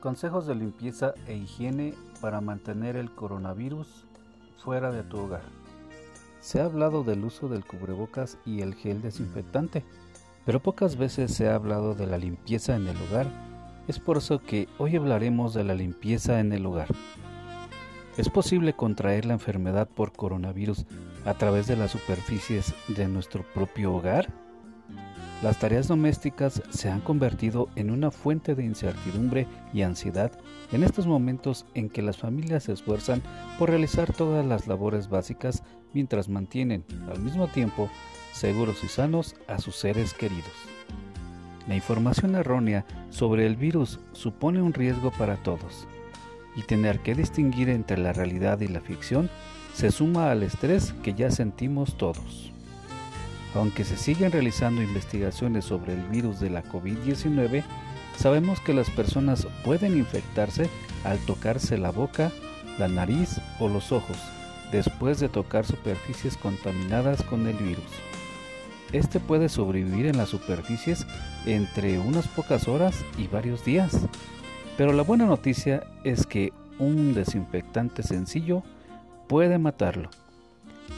Consejos de limpieza e higiene para mantener el coronavirus fuera de tu hogar. Se ha hablado del uso del cubrebocas y el gel desinfectante, pero pocas veces se ha hablado de la limpieza en el hogar. Es por eso que hoy hablaremos de la limpieza en el hogar. ¿Es posible contraer la enfermedad por coronavirus a través de las superficies de nuestro propio hogar? Las tareas domésticas se han convertido en una fuente de incertidumbre y ansiedad en estos momentos en que las familias se esfuerzan por realizar todas las labores básicas mientras mantienen, al mismo tiempo, seguros y sanos a sus seres queridos. La información errónea sobre el virus supone un riesgo para todos, y tener que distinguir entre la realidad y la ficción se suma al estrés que ya sentimos todos. Aunque se siguen realizando investigaciones sobre el virus de la COVID-19, sabemos que las personas pueden infectarse al tocarse la boca, la nariz o los ojos, después de tocar superficies contaminadas con el virus. Este puede sobrevivir en las superficies entre unas pocas horas y varios días. Pero la buena noticia es que un desinfectante sencillo puede matarlo.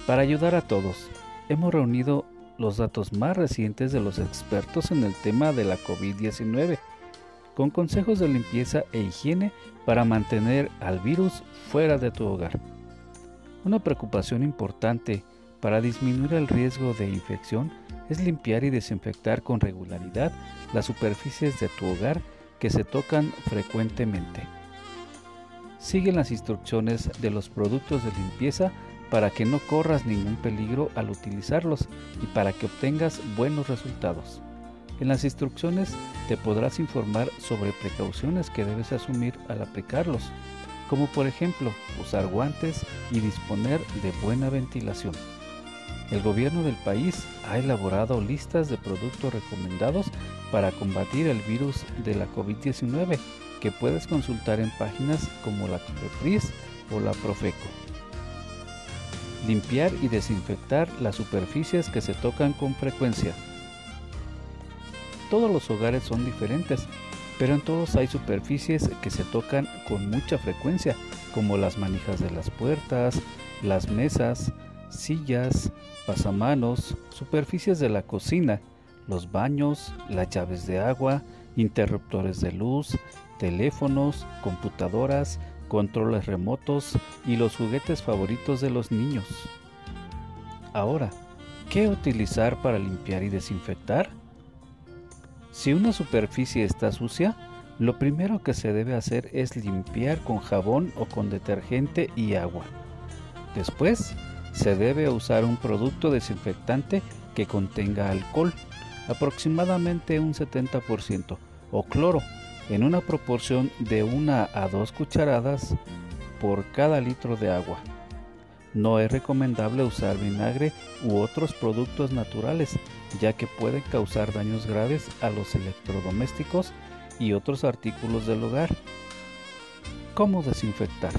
Para ayudar a todos, hemos reunido los datos más recientes de los expertos en el tema de la COVID-19, con consejos de limpieza e higiene para mantener al virus fuera de tu hogar. Una preocupación importante para disminuir el riesgo de infección es limpiar y desinfectar con regularidad las superficies de tu hogar que se tocan frecuentemente. Sigue las instrucciones de los productos de limpieza para que no corras ningún peligro al utilizarlos y para que obtengas buenos resultados. En las instrucciones te podrás informar sobre precauciones que debes asumir al aplicarlos, como por ejemplo usar guantes y disponer de buena ventilación. El gobierno del país ha elaborado listas de productos recomendados para combatir el virus de la COVID-19 que puedes consultar en páginas como la COPEPRIS o la Profeco. Limpiar y desinfectar las superficies que se tocan con frecuencia. Todos los hogares son diferentes, pero en todos hay superficies que se tocan con mucha frecuencia, como las manijas de las puertas, las mesas, sillas, pasamanos, superficies de la cocina, los baños, las llaves de agua, interruptores de luz, teléfonos, computadoras, controles remotos y los juguetes favoritos de los niños. Ahora, ¿qué utilizar para limpiar y desinfectar? Si una superficie está sucia, lo primero que se debe hacer es limpiar con jabón o con detergente y agua. Después, se debe usar un producto desinfectante que contenga alcohol, aproximadamente un 70%, o cloro, en una proporción de una a dos cucharadas por cada litro de agua. No es recomendable usar vinagre u otros productos naturales, ya que pueden causar daños graves a los electrodomésticos y otros artículos del hogar. ¿Cómo desinfectar?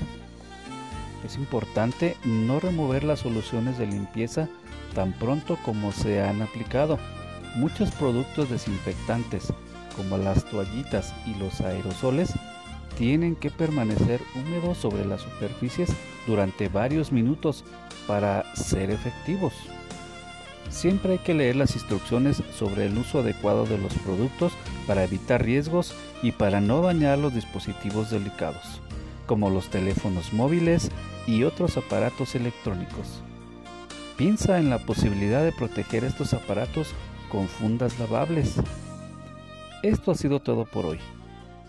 Es importante no remover las soluciones de limpieza tan pronto como se han aplicado. Muchos productos desinfectantes como las toallitas y los aerosoles, tienen que permanecer húmedos sobre las superficies durante varios minutos para ser efectivos. Siempre hay que leer las instrucciones sobre el uso adecuado de los productos para evitar riesgos y para no dañar los dispositivos delicados, como los teléfonos móviles y otros aparatos electrónicos. Piensa en la posibilidad de proteger estos aparatos con fundas lavables esto ha sido todo por hoy.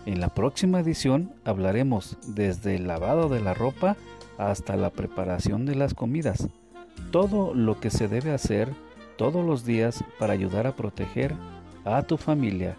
En la próxima edición hablaremos desde el lavado de la ropa hasta la preparación de las comidas. Todo lo que se debe hacer todos los días para ayudar a proteger a tu familia